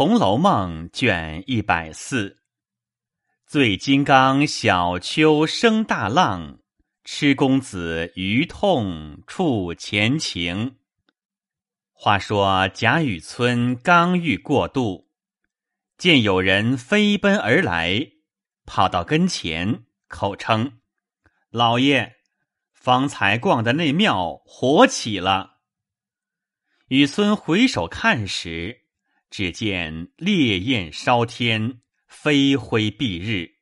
红楼梦》卷一百四，醉金刚小丘生大浪，痴公子余痛触前情。话说贾雨村刚欲过渡，见有人飞奔而来，跑到跟前，口称：“老爷，方才逛的那庙火起了。”雨村回首看时，只见烈焰烧天，飞灰蔽日。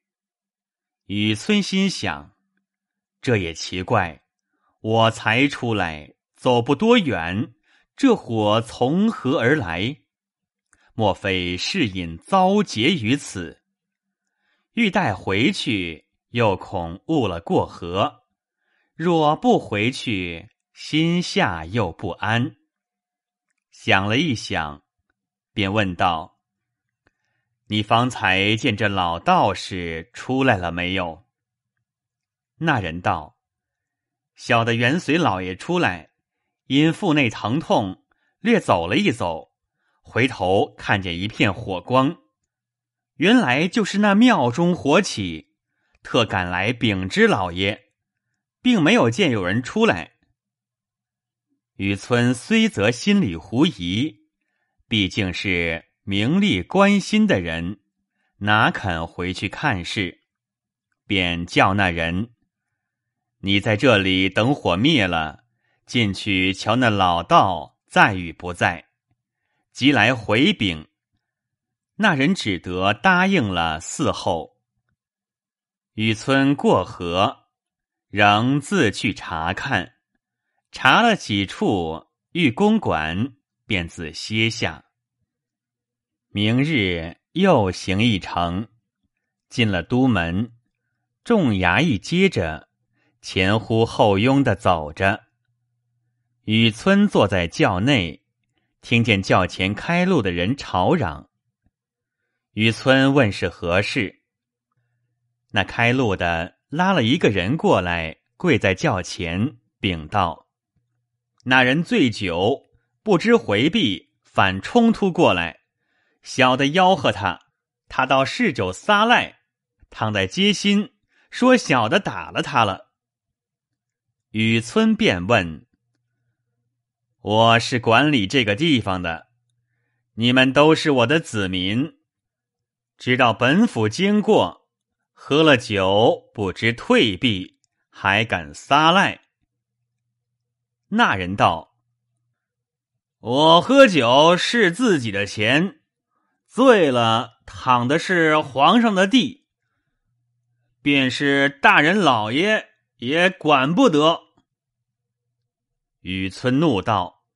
雨村心想：这也奇怪，我才出来，走不多远，这火从何而来？莫非是引遭劫于此？欲待回去，又恐误了过河。若不回去，心下又不安。想了一想，便问道：“你方才见这老道士出来了没有？”那人道：“小的原随老爷出来，因腹内疼痛，略走了一走，回头看见一片火光，原来就是那庙中火起，特赶来禀知老爷，并没有见有人出来。”雨村虽则心里狐疑，毕竟是名利关心的人，哪肯回去看事？便叫那人：“你在这里等火灭了，进去瞧那老道在与不在。”即来回禀，那人只得答应了伺候。雨村过河，仍自去查看。查了几处，欲公馆，便自歇下。明日又行一程，进了都门，众衙役接着前呼后拥的走着。雨村坐在轿内，听见轿前开路的人吵嚷。雨村问是何事，那开路的拉了一个人过来，跪在轿前，禀道。那人醉酒，不知回避，反冲突过来。小的吆喝他，他倒嗜酒撒赖，躺在街心，说小的打了他了。雨村便问：“我是管理这个地方的，你们都是我的子民，知道本府经过，喝了酒不知退避，还敢撒赖。”那人道：“我喝酒是自己的钱，醉了躺的是皇上的地，便是大人老爷也管不得。”雨村怒道：“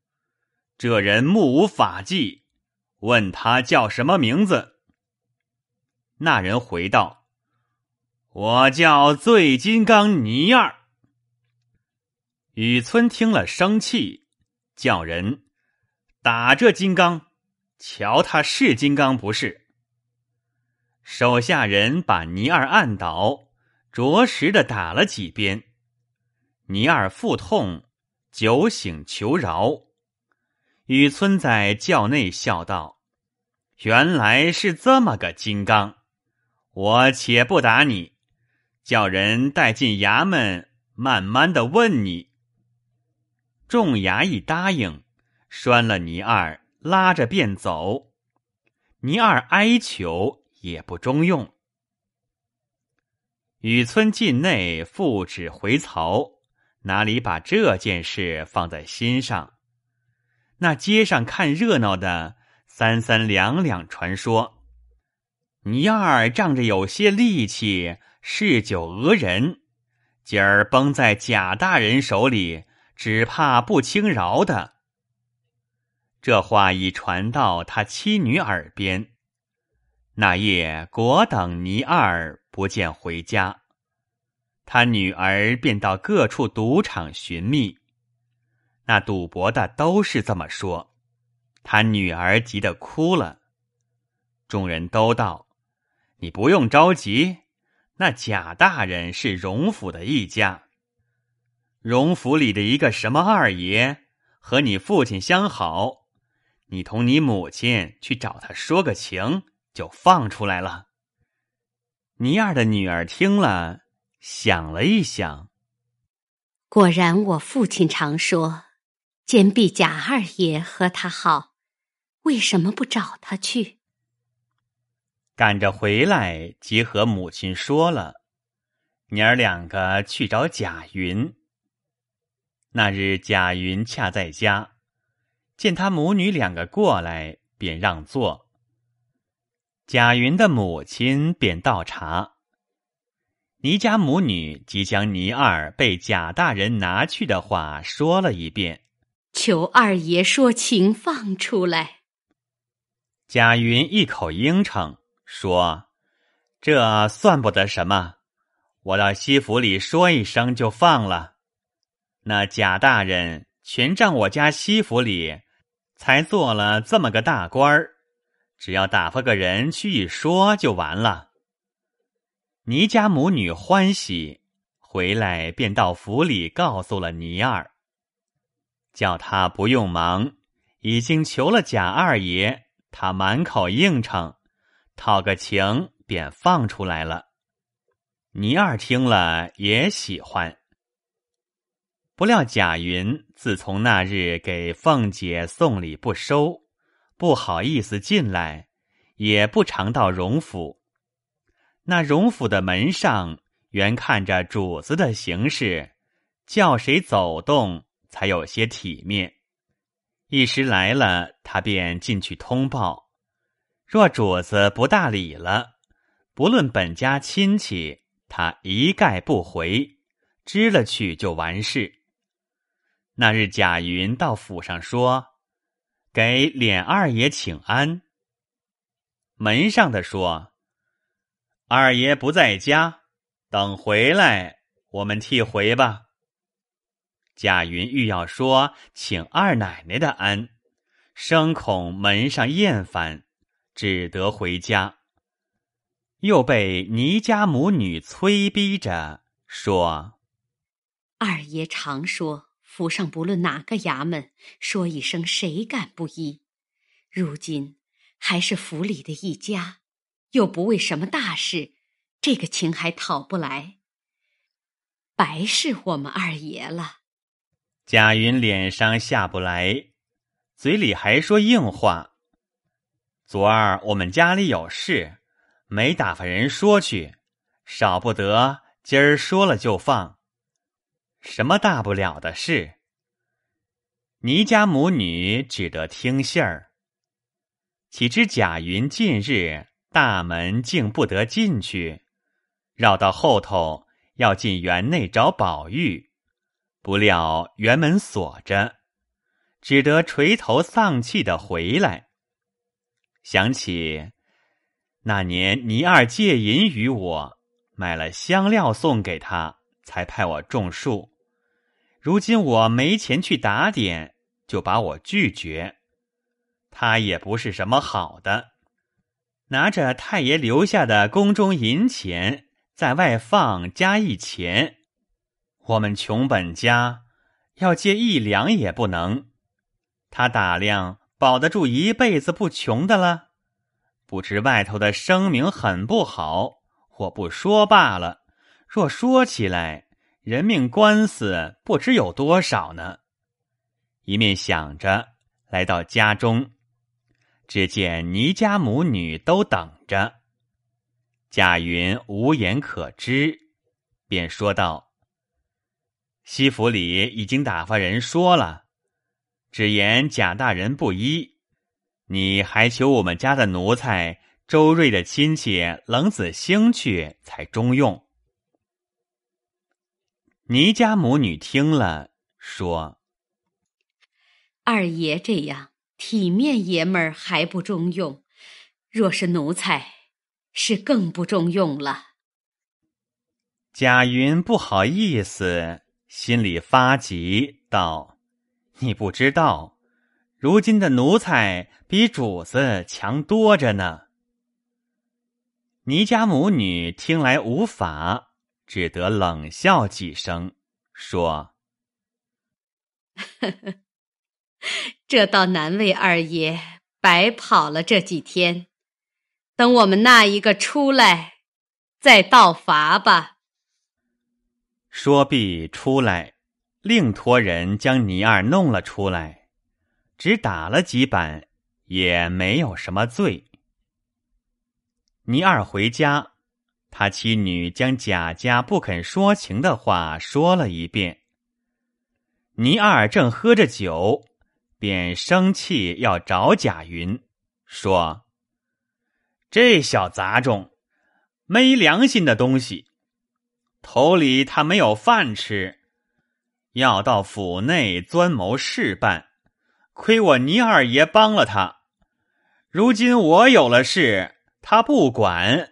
这人目无法纪，问他叫什么名字？”那人回道：“我叫醉金刚倪二。”雨村听了，生气，叫人打这金刚，瞧他是金刚不是。手下人把倪二按倒，着实的打了几鞭。倪二腹痛，酒醒求饶。雨村在轿内笑道：“原来是这么个金刚，我且不打你，叫人带进衙门，慢慢的问你。”众衙役答应，拴了倪二，拉着便走。倪二哀求也不中用。雨村境内复旨回曹，哪里把这件事放在心上？那街上看热闹的三三两两传说，倪二仗着有些力气，嗜酒讹人，今儿崩在贾大人手里。只怕不轻饶的。这话已传到他妻女耳边。那夜果等倪二不见回家，他女儿便到各处赌场寻觅。那赌博的都是这么说，他女儿急得哭了。众人都道：“你不用着急，那贾大人是荣府的一家。”荣府里的一个什么二爷和你父亲相好，你同你母亲去找他说个情，就放出来了。”尼二的女儿听了，想了一想，果然我父亲常说，坚壁贾二爷和他好，为什么不找他去？赶着回来，即和母亲说了，娘儿两个去找贾云。那日贾云恰在家，见他母女两个过来，便让座。贾云的母亲便倒茶。倪家母女即将倪二被贾大人拿去的话说了一遍，求二爷说情放出来。贾云一口应承。说：“这算不得什么，我到西府里说一声就放了。那贾大人全仗我家西府里才做了这么个大官儿，只要打发个人去一说就完了。”倪家母女欢喜，回来便到府里告诉了倪二，叫他不用忙，已经求了贾二爷，他满口应承。讨个情，便放出来了。倪二听了也喜欢。不料贾云自从那日给凤姐送礼不收，不好意思进来，也不常到荣府。那荣府的门上原看着主子的行事，叫谁走动才有些体面。一时来了，他便进去通报。若主子不大理了，不论本家亲戚，他一概不回，知了去就完事。那日贾云到府上说：“给脸二爷请安。”门上的说：“二爷不在家，等回来，我们替回吧。”贾云欲要说请二奶奶的安，生恐门上厌烦。只得回家，又被倪家母女催逼着说：“二爷常说，府上不论哪个衙门，说一声谁敢不依？如今还是府里的一家，又不为什么大事，这个情还讨不来，白是我们二爷了。”贾云脸上下不来，嘴里还说硬话。昨儿我们家里有事，没打发人说去，少不得今儿说了就放。什么大不了的事？倪家母女只得听信儿。岂知贾云近日大门竟不得进去，绕到后头要进园内找宝玉，不料园门锁着，只得垂头丧气的回来。想起那年倪二借银与我，买了香料送给他，才派我种树。如今我没钱去打点，就把我拒绝。他也不是什么好的，拿着太爷留下的宫中银钱在外放加一钱。我们穷本家要借一两也不能。他打量。保得住一辈子不穷的了，不知外头的声名很不好，我不说罢了。若说起来，人命官司不知有多少呢。一面想着，来到家中，只见倪家母女都等着。贾云无言可知，便说道：“西府里已经打发人说了。”只言贾大人不依，你还求我们家的奴才周瑞的亲戚冷子兴去才中用。倪家母女听了，说：“二爷这样体面爷们儿还不中用，若是奴才，是更不中用了。”贾云不好意思，心里发急，道。你不知道，如今的奴才比主子强多着呢。倪家母女听来无法，只得冷笑几声，说：“这倒难为二爷白跑了这几天。等我们那一个出来，再道罚吧。说毕，出来，另托人将倪二弄了出来，只打了几板，也没有什么罪。倪二回家，他妻女将贾家不肯说情的话说了一遍。倪二正喝着酒，便生气要找贾云，说：“这小杂种，没良心的东西！头里他没有饭吃，要到府内钻谋事办，亏我倪二爷帮了他。如今我有了事，他不管，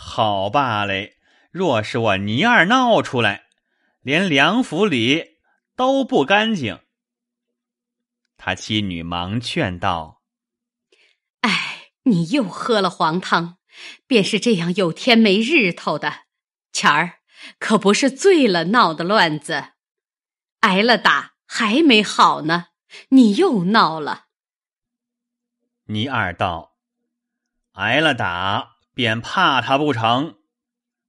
好罢嘞。若是我倪二闹出来，连梁府里……”都不干净。他妻女忙劝道：“哎，你又喝了黄汤，便是这样有天没日头的。前儿可不是醉了闹的乱子，挨了打还没好呢，你又闹了。”倪二道：“挨了打便怕他不成，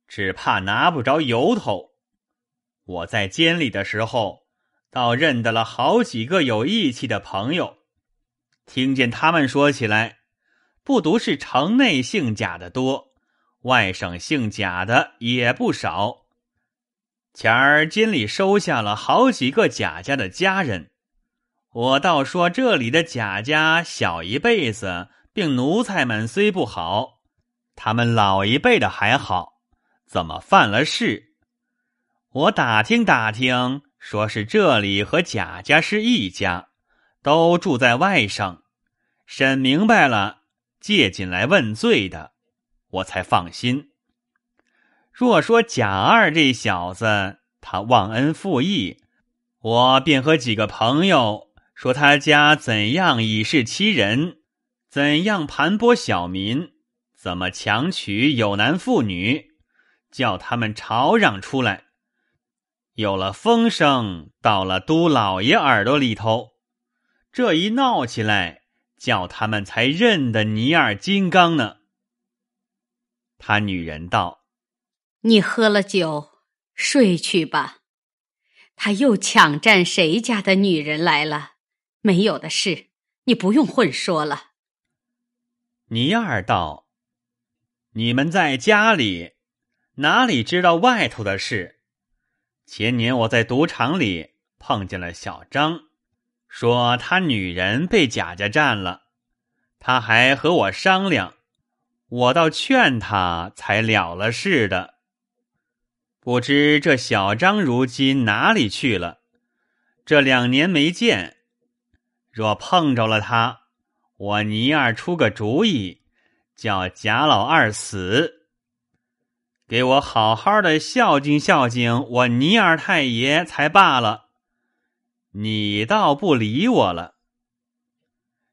只怕拿不着由头。我在监里的时候。”倒认得了好几个有义气的朋友，听见他们说起来，不独是城内姓贾的多，外省姓贾的也不少。前儿监里收下了好几个贾家的家人，我倒说这里的贾家小一辈子，并奴才们虽不好，他们老一辈的还好，怎么犯了事？我打听打听。说是这里和贾家是一家，都住在外省。审明白了，借进来问罪的，我才放心。若说贾二这小子他忘恩负义，我便和几个朋友说他家怎样以势欺人，怎样盘剥小民，怎么强娶有男妇女，叫他们吵嚷出来。有了风声，到了都老爷耳朵里头，这一闹起来，叫他们才认得尼尔金刚呢。他女人道：“你喝了酒，睡去吧。他又抢占谁家的女人来了？没有的事，你不用混说了。”尼尔道：“你们在家里，哪里知道外头的事？”前年我在赌场里碰见了小张，说他女人被贾家占了，他还和我商量，我倒劝他才了了事的。不知这小张如今哪里去了？这两年没见，若碰着了他，我倪二出个主意，叫贾老二死。给我好好的孝敬孝敬我倪二太爷才罢了，你倒不理我了。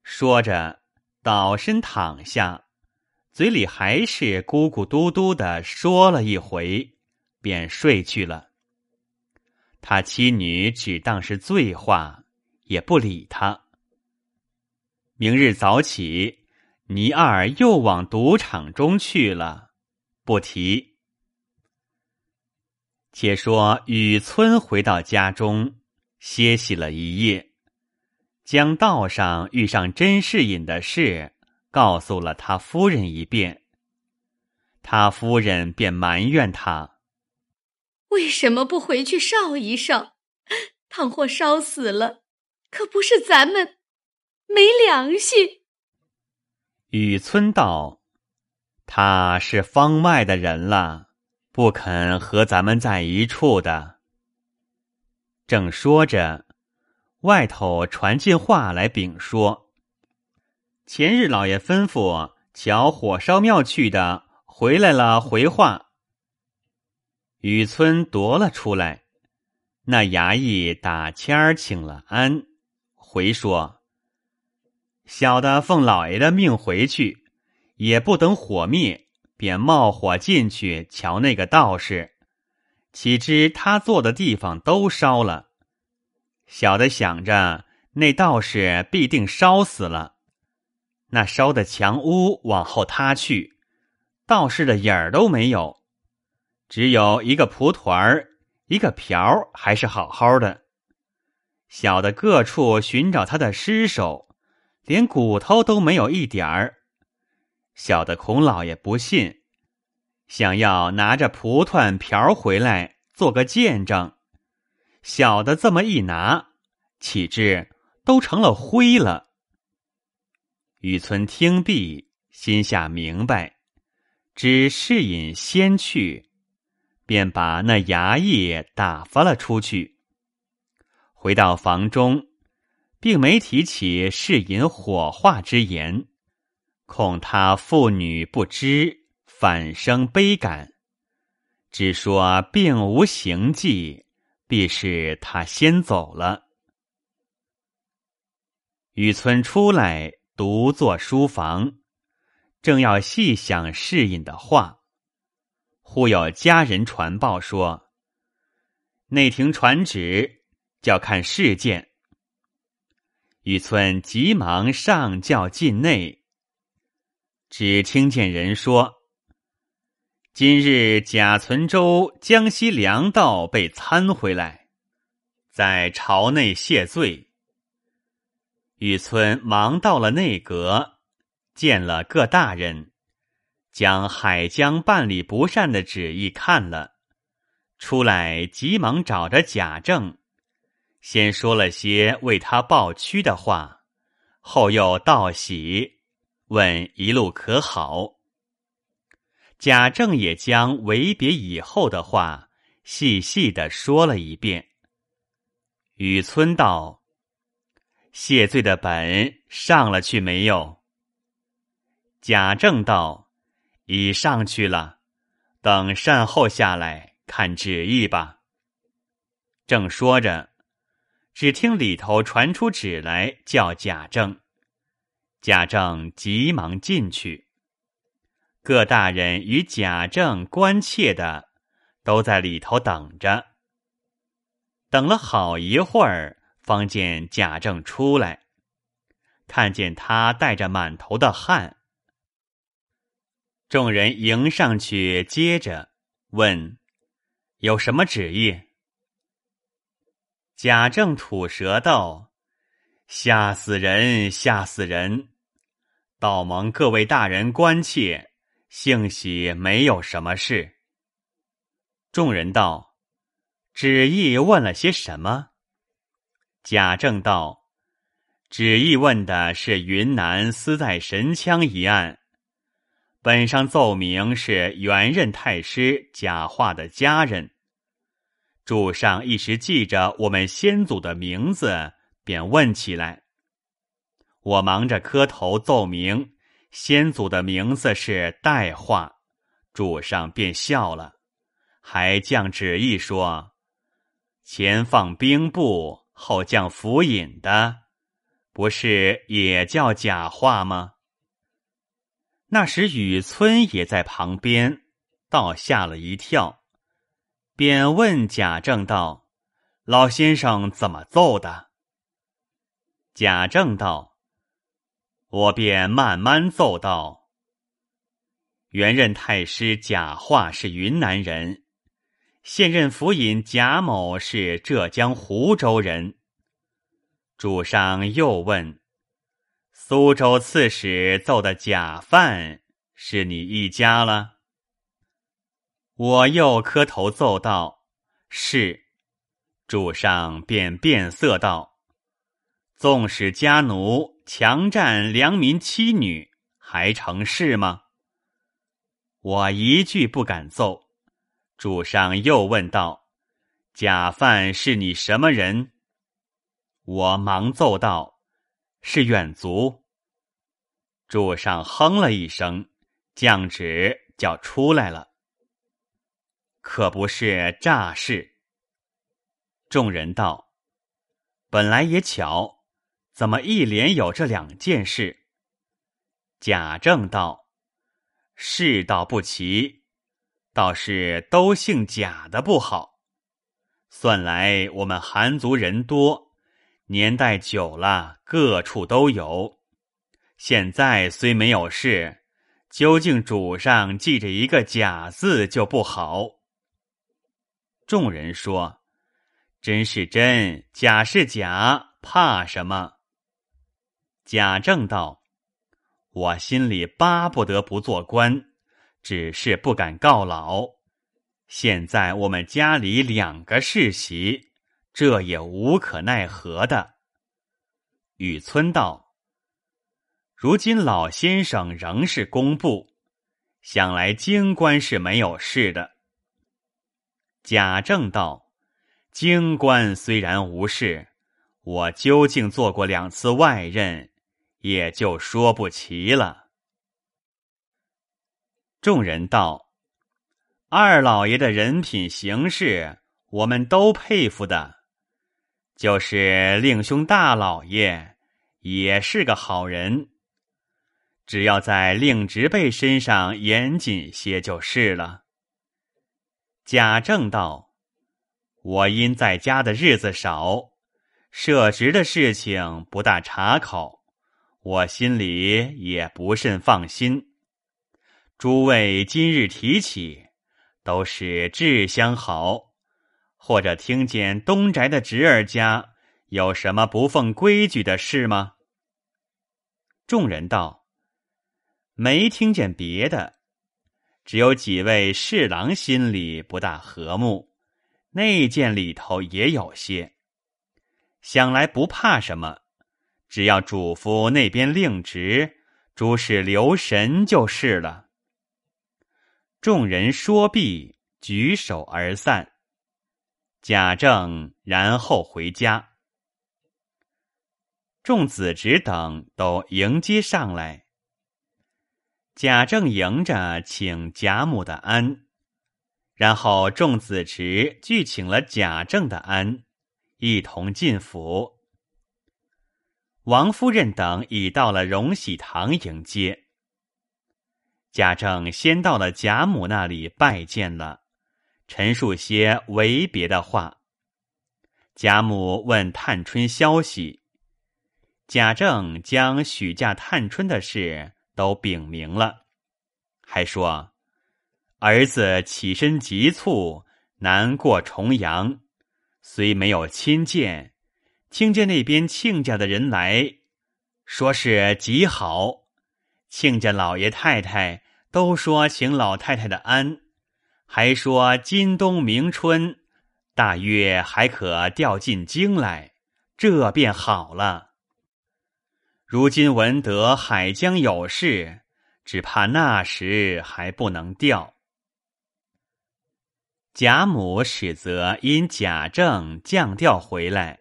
说着，倒身躺下，嘴里还是咕咕嘟嘟的说了一回，便睡去了。他妻女只当是醉话，也不理他。明日早起，倪二又往赌场中去了，不提。且说雨村回到家中，歇息了一夜，将道上遇上甄士隐的事告诉了他夫人一遍。他夫人便埋怨他：“为什么不回去烧一烧？倘或烧死了，可不是咱们没良心。”雨村道：“他是方外的人了。”不肯和咱们在一处的。正说着，外头传进话来禀说：“前日老爷吩咐瞧火烧庙去的回来了。”回话，雨村夺了出来。那衙役打签儿请了安，回说：“小的奉老爷的命回去，也不等火灭。”便冒火进去瞧那个道士，岂知他坐的地方都烧了。小的想着那道士必定烧死了。那烧的墙屋往后塌去，道士的影儿都没有，只有一个蒲团儿，一个瓢还是好好的。小的各处寻找他的尸首，连骨头都没有一点儿。小的孔老爷不信，想要拿着蒲团瓢回来做个见证。小的这么一拿，岂知都成了灰了。雨村听毕，心下明白，知是隐先去，便把那衙役打发了出去。回到房中，并没提起是隐火化之言，恐他妇女不知，反生悲感。只说并无行迹，必是他先走了。雨村出来。独坐书房，正要细想侍隐的话，忽有家人传报说：“内廷传旨，叫看事件。”雨村急忙上轿进内，只听见人说：“今日贾存周江西粮道被参回来，在朝内谢罪。”雨村忙到了内阁，见了各大人，将海江办理不善的旨意看了，出来急忙找着贾政，先说了些为他抱屈的话，后又道喜，问一路可好。贾政也将为别以后的话细细的说了一遍。雨村道。谢罪的本上了去没有？贾政道：“已上去了，等善后下来看旨意吧。”正说着，只听里头传出旨来，叫贾政。贾政急忙进去，各大人与贾政关切的都在里头等着。等了好一会儿。方见贾政出来，看见他带着满头的汗，众人迎上去，接着问：“有什么旨意？”贾政吐舌道：“吓死人，吓死人！道蒙各位大人关切，幸喜没有什么事。”众人道：“旨意问了些什么？”贾政道：“旨意问的是云南私在神枪一案，本上奏明是原任太师贾化的家人。主上一时记着我们先祖的名字，便问起来。我忙着磕头奏明先祖的名字是代化，主上便笑了，还降旨意说：前放兵部。”后降府尹的，不是也叫假话吗？那时雨村也在旁边，倒吓了一跳，便问贾政道：“老先生怎么奏的？”贾政道：“我便慢慢奏道。原任太师贾化是云南人。”现任府尹贾某是浙江湖州人。主上又问：“苏州刺史奏的假犯是你一家了？”我又磕头奏道：“是。”主上便变色道：“纵使家奴强占良民妻女，还成事吗？”我一句不敢奏。主上又问道：“假犯是你什么人？”我忙奏道：“是远族。”主上哼了一声，降旨叫出来了。可不是诈事。众人道：“本来也巧，怎么一连有这两件事？”贾政道：“世道不齐。”倒是都姓贾的不好，算来我们韩族人多，年代久了，各处都有。现在虽没有事，究竟主上记着一个贾字就不好。众人说：“真是真，假是假，怕什么？”贾政道：“我心里巴不得不做官，只是不敢告老。现在我们家里两个世袭。”这也无可奈何的。雨村道：“如今老先生仍是工部，想来京官是没有事的。”贾政道：“京官虽然无事，我究竟做过两次外任，也就说不齐了。”众人道：“二老爷的人品行事，我们都佩服的。”就是令兄大老爷也是个好人，只要在令侄辈身上严谨些就是了。贾政道：“我因在家的日子少，设职的事情不大查考，我心里也不甚放心。诸位今日提起，都是志相好。”或者听见东宅的侄儿家有什么不奉规矩的事吗？众人道：“没听见别的，只有几位侍郎心里不大和睦，内件里头也有些。想来不怕什么，只要主夫那边令职，诸事留神就是了。”众人说毕，举手而散。贾政然后回家，众子侄等都迎接上来。贾政迎着请贾母的安，然后众子侄俱请了贾政的安，一同进府。王夫人等已到了荣禧堂迎接。贾政先到了贾母那里拜见了。陈述些为别的话。贾母问探春消息，贾政将许嫁探春的事都禀明了，还说儿子起身急促，难过重阳，虽没有亲见，听见那边亲家的人来说是极好，亲家老爷太太都说请老太太的安。还说今冬明春，大约还可调进京来，这便好了。如今闻得海江有事，只怕那时还不能调。贾母始则因贾政降调回来，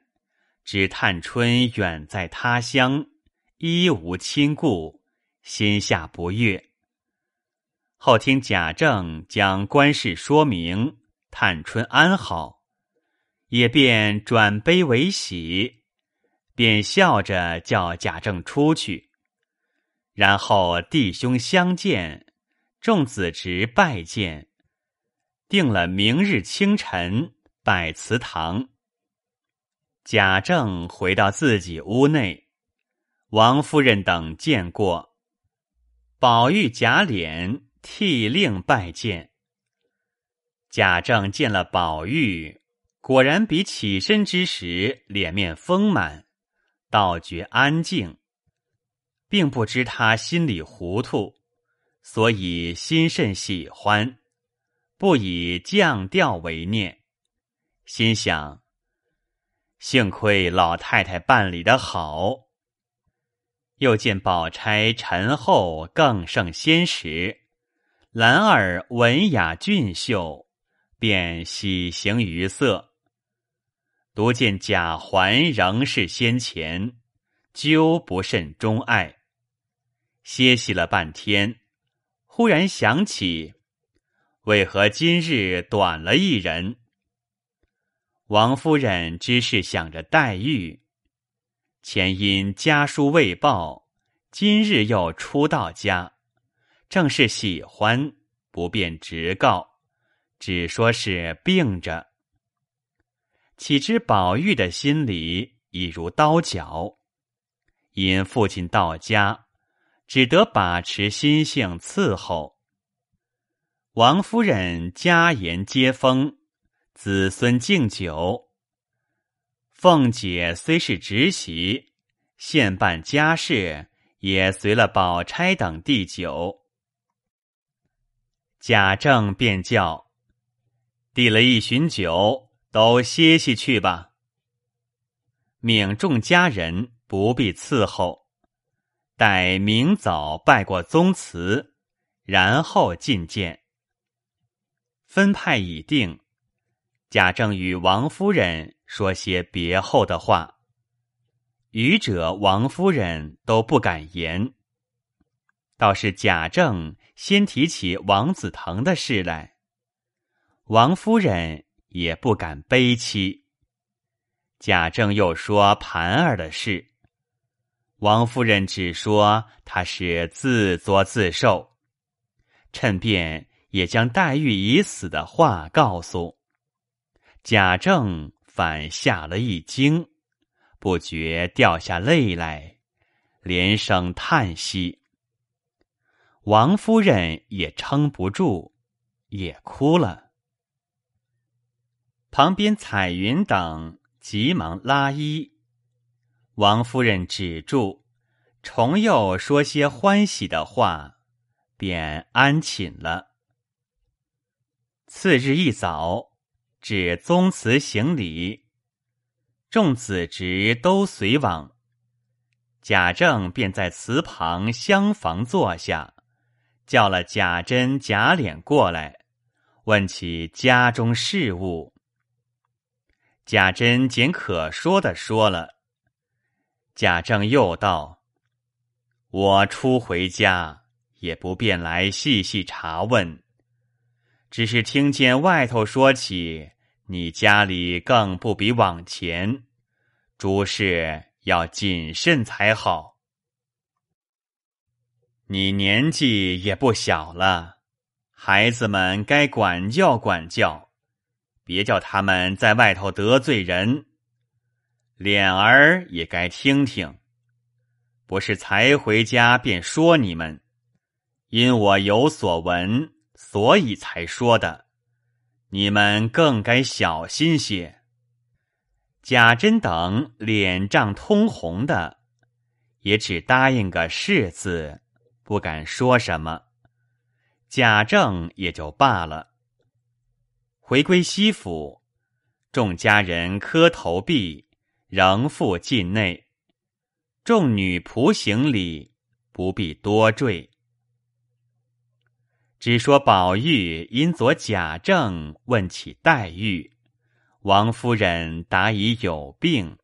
知探春远在他乡，一无亲故，心下不悦。后听贾政将官事说明，探春安好，也便转悲为喜，便笑着叫贾政出去。然后弟兄相见，众子侄拜见，定了明日清晨拜祠堂。贾政回到自己屋内，王夫人等见过，宝玉贾琏。替令拜见。贾政见了宝玉，果然比起身之时脸面丰满，倒觉安静，并不知他心里糊涂，所以心甚喜欢，不以降调为念，心想：幸亏老太太办理的好。又见宝钗、陈后更胜先时。兰儿文雅俊秀，便喜形于色。独见贾环仍是先前，究不甚钟爱。歇息了半天，忽然想起，为何今日短了一人？王夫人只是想着黛玉，前因家书未报，今日又初到家。正是喜欢，不便直告，只说是病着。岂知宝玉的心里已如刀绞。因父亲到家，只得把持心性伺候。王夫人家言接风，子孙敬酒。凤姐虽是侄媳，现办家事，也随了宝钗等递酒。贾政便叫递了一巡酒，都歇息去吧。命众家人不必伺候，待明早拜过宗祠，然后觐见。分派已定，贾政与王夫人说些别后的话，愚者王夫人都不敢言。倒是贾政先提起王子腾的事来，王夫人也不敢悲戚。贾政又说盘儿的事，王夫人只说他是自作自受，趁便。也将黛玉已死的话告诉贾政，反吓了一惊，不觉掉下泪来，连声叹息。王夫人也撑不住，也哭了。旁边彩云等急忙拉衣，王夫人止住，重又说些欢喜的话，便安寝了。次日一早，至宗祠行礼，众子侄都随往。贾政便在祠旁厢房坐下，叫了贾珍、贾琏过来，问起家中事务。贾珍简可说的说了。贾政又道：“我初回家，也不便来细细查问。”只是听见外头说起，你家里更不比往前，诸事要谨慎才好。你年纪也不小了，孩子们该管教管教，别叫他们在外头得罪人。脸儿也该听听，不是才回家便说你们，因我有所闻。所以才说的，你们更该小心些。贾珍等脸涨通红的，也只答应个是字，不敢说什么。贾政也就罢了。回归西府，众家人磕头毕，仍复进内。众女仆行礼，不必多赘。只说宝玉因左贾政问起黛玉，王夫人答已有病，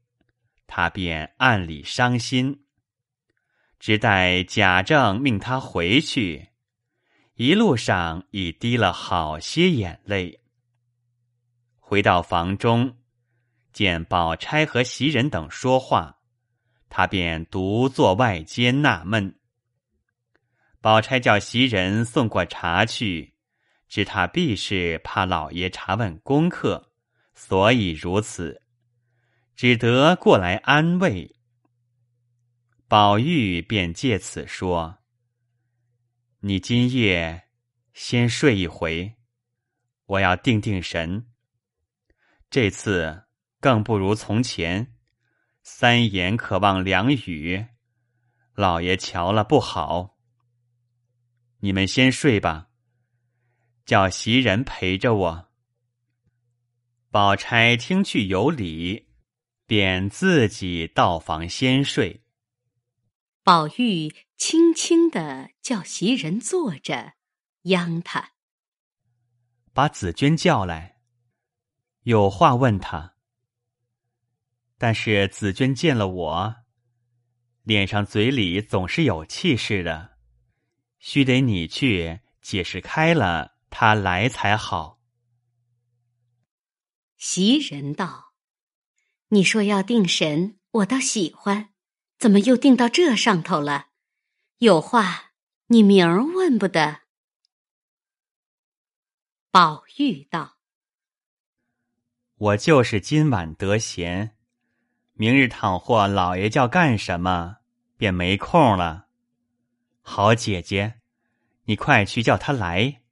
他便暗里伤心。只待贾政命他回去，一路上已滴了好些眼泪。回到房中，见宝钗和袭人等说话，他便独坐外间纳闷。宝钗叫袭人送过茶去，知他必是怕老爷查问功课，所以如此，只得过来安慰。宝玉便借此说：“你今夜先睡一回，我要定定神。这次更不如从前，三言渴望两语，老爷瞧了不好。”你们先睡吧，叫袭人陪着我。宝钗听去有理，便自己到房先睡。宝玉轻轻的叫袭人坐着，央他把紫娟叫来，有话问他。但是紫娟见了我，脸上嘴里总是有气势的。须得你去解释开了，他来才好。袭人道：“你说要定神，我倒喜欢，怎么又定到这上头了？有话你明儿问不得。”宝玉道：“我就是今晚得闲，明日倘或老爷叫干什么，便没空了。好姐姐，你快去叫他来。”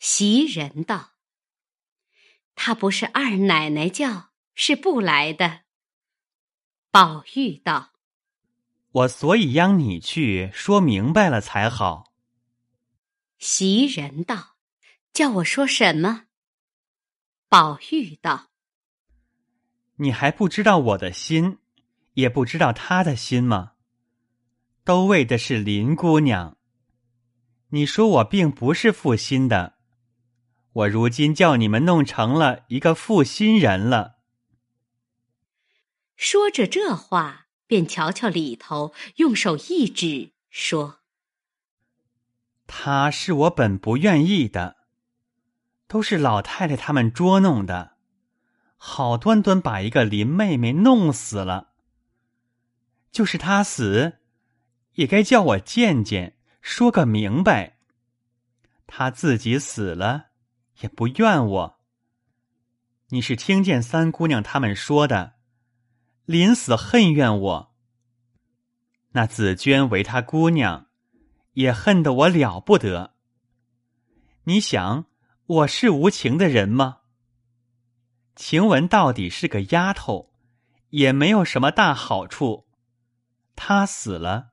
袭人道：“他不是二奶奶叫，是不来的。”宝玉道：“我所以央你去说明白了才好。”袭人道：“叫我说什么？”宝玉道：“你还不知道我的心，也不知道他的心吗？都为的是林姑娘。你说我并不是负心的，我如今叫你们弄成了一个负心人了。”说着这话，便瞧瞧里头，用手一指，说：“他是我本不愿意的。”都是老太太他们捉弄的，好端端把一个林妹妹弄死了。就是她死，也该叫我见见，说个明白。她自己死了，也不怨我。你是听见三姑娘他们说的，临死恨怨我。那紫娟为她姑娘，也恨得我了不得。你想？我是无情的人吗？晴雯到底是个丫头，也没有什么大好处。她死了，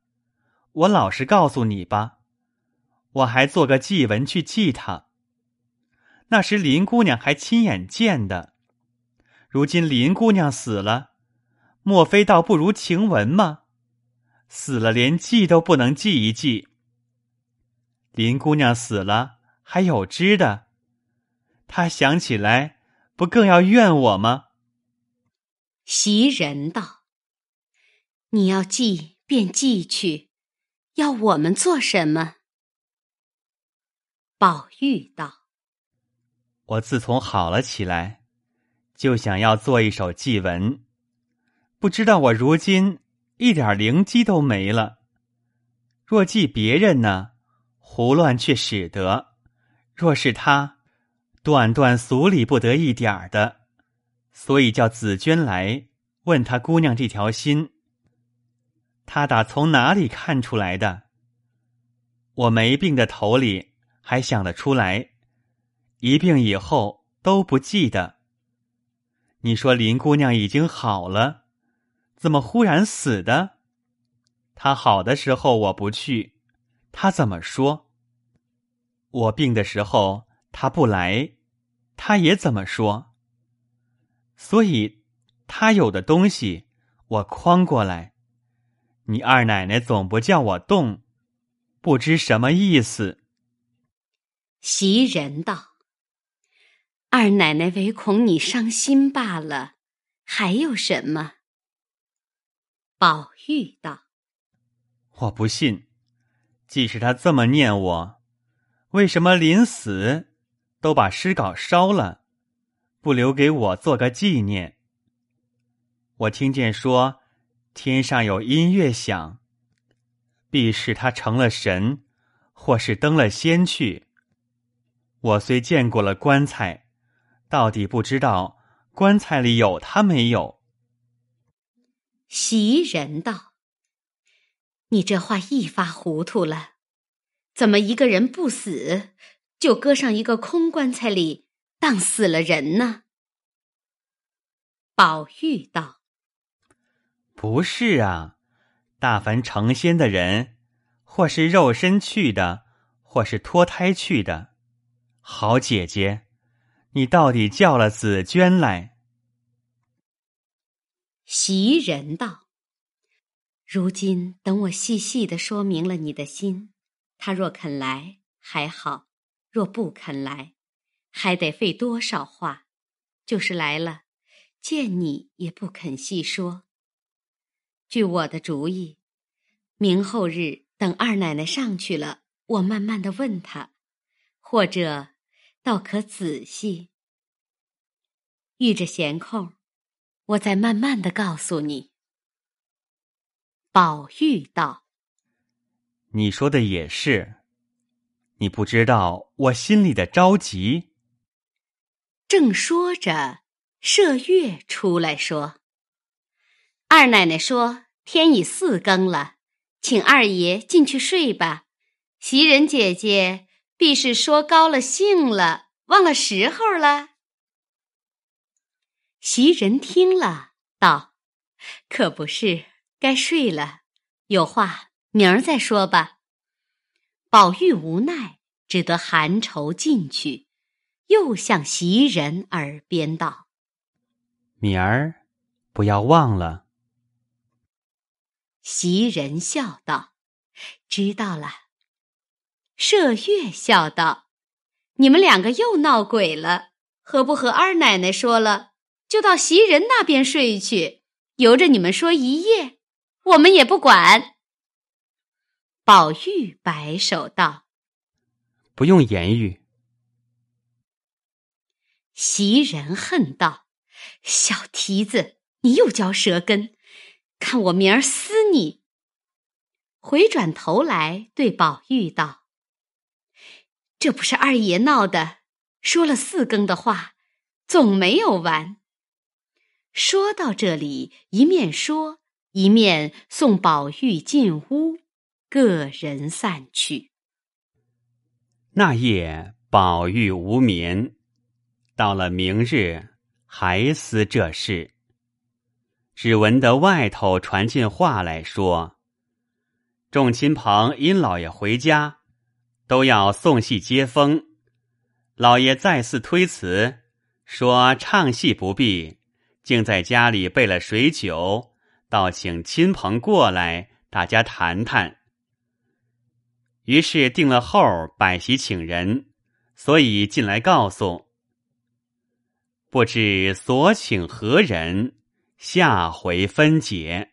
我老实告诉你吧，我还做个祭文去祭她。那时林姑娘还亲眼见的，如今林姑娘死了，莫非倒不如晴雯吗？死了连祭都不能祭一祭。林姑娘死了，还有知的。他想起来，不更要怨我吗？袭人道：“你要记便记去，要我们做什么？”宝玉道：“我自从好了起来，就想要做一首祭文，不知道我如今一点灵机都没了。若记别人呢，胡乱却使得；若是他。”断断俗里不得一点儿的，所以叫紫娟来问他姑娘这条心。他打从哪里看出来的？我没病的头里还想得出来，一病以后都不记得。你说林姑娘已经好了，怎么忽然死的？她好的时候我不去，她怎么说？我病的时候。他不来，他也怎么说？所以，他有的东西我诓过来。你二奶奶总不叫我动，不知什么意思。袭人道：“二奶奶唯恐你伤心罢了，还有什么？”宝玉道：“我不信，即使他这么念我，为什么临死？”都把诗稿烧了，不留给我做个纪念。我听见说，天上有音乐响，必是他成了神，或是登了仙去。我虽见过了棺材，到底不知道棺材里有他没有。袭人道：“你这话一发糊涂了，怎么一个人不死？”就搁上一个空棺材里，当死了人呢。宝玉道：“不是啊，大凡成仙的人，或是肉身去的，或是脱胎去的。好姐姐，你到底叫了紫娟来？”袭人道：“如今等我细细的说明了你的心，他若肯来，还好。”若不肯来，还得费多少话？就是来了，见你也不肯细说。据我的主意，明后日等二奶奶上去了，我慢慢的问他，或者倒可仔细。遇着闲空，我再慢慢的告诉你。宝玉道：“你说的也是。”你不知道我心里的着急。正说着，麝月出来说：“二奶奶说天已四更了，请二爷进去睡吧。袭人姐姐必是说高了兴了，忘了时候了。袭人听了，道：“可不是，该睡了。有话明儿再说吧。”宝玉无奈，只得含愁进去，又向袭人耳边道：“明儿不要忘了。”袭人笑道：“知道了。”麝月笑道：“你们两个又闹鬼了，何不和二奶奶说了，就到袭人那边睡去，由着你们说一夜，我们也不管。”宝玉摆手道：“不用言语。”袭人恨道：“小蹄子，你又嚼舌根，看我明儿撕你！”回转头来对宝玉道。这不是二爷闹的，说了四更的话，总没有完。说到这里，一面说，一面送宝玉进屋，各人散去。那夜宝玉无眠，到了明日还思这事，只闻得外头传进话来说：众亲朋因老爷回家。都要送戏接风，老爷再次推辞，说唱戏不必，竟在家里备了水酒，倒请亲朋过来，大家谈谈。于是定了后摆席请人，所以进来告诉，不知所请何人，下回分解。